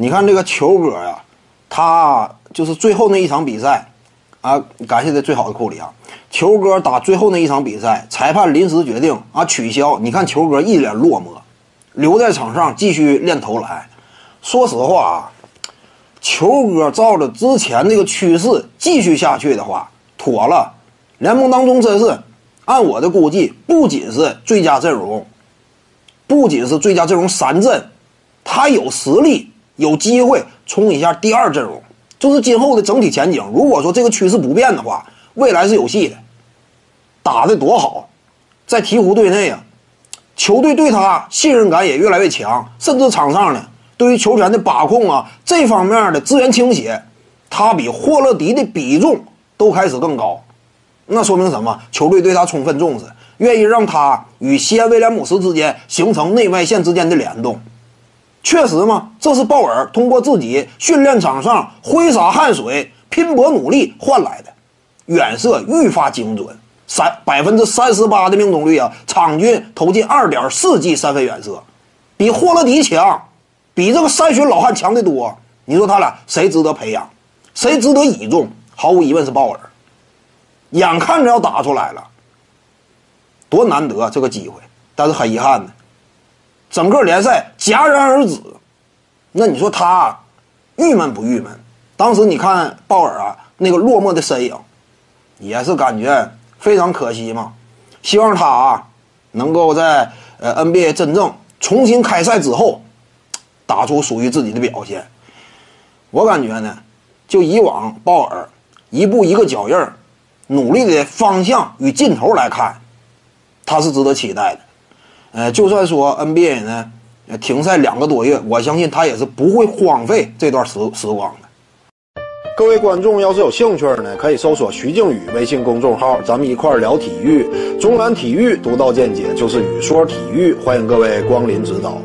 你看这个球哥呀，他就是最后那一场比赛，啊，感谢这最好的库里啊，球哥打最后那一场比赛，裁判临时决定啊取消。你看球哥一脸落寞，留在场上继续练投篮。说实话啊，球哥照着之前那个趋势继续下去的话，妥了。联盟当中真是，按我的估计，不仅是最佳阵容，不仅是最佳阵容三阵，他有实力，有机会冲一下第二阵容。就是今后的整体前景，如果说这个趋势不变的话，未来是有戏的。打的多好，在鹈鹕队内啊，球队对他信任感也越来越强，甚至场上呢，对于球权的把控啊，这方面的资源倾斜，他比霍勒迪的比重都开始更高。那说明什么？球队对他充分重视，愿意让他与西安威廉姆斯之间形成内外线之间的联动。确实嘛，这是鲍尔通过自己训练场上挥洒汗水、拼搏努力换来的，远射愈发精准，三百分之三十八的命中率啊！场均投进二点四记三分远射，比霍勒迪强，比这个三旬老汉强得多。你说他俩谁值得培养，谁值得倚重？毫无疑问是鲍尔。眼看着要打出来了，多难得这个机会，但是很遗憾呢，整个联赛戛然而止。那你说他郁闷不郁闷？当时你看鲍尔啊那个落寞的身影，也是感觉非常可惜嘛。希望他啊能够在呃 NBA 真正重新开赛之后，打出属于自己的表现。我感觉呢，就以往鲍尔一步一个脚印。努力的方向与劲头来看，他是值得期待的。呃，就算说 NBA 呢停赛两个多月，我相信他也是不会荒废这段时时光的。各位观众要是有兴趣呢，可以搜索徐静宇微信公众号，咱们一块儿聊体育。中南体育独到见解就是语说体育，欢迎各位光临指导。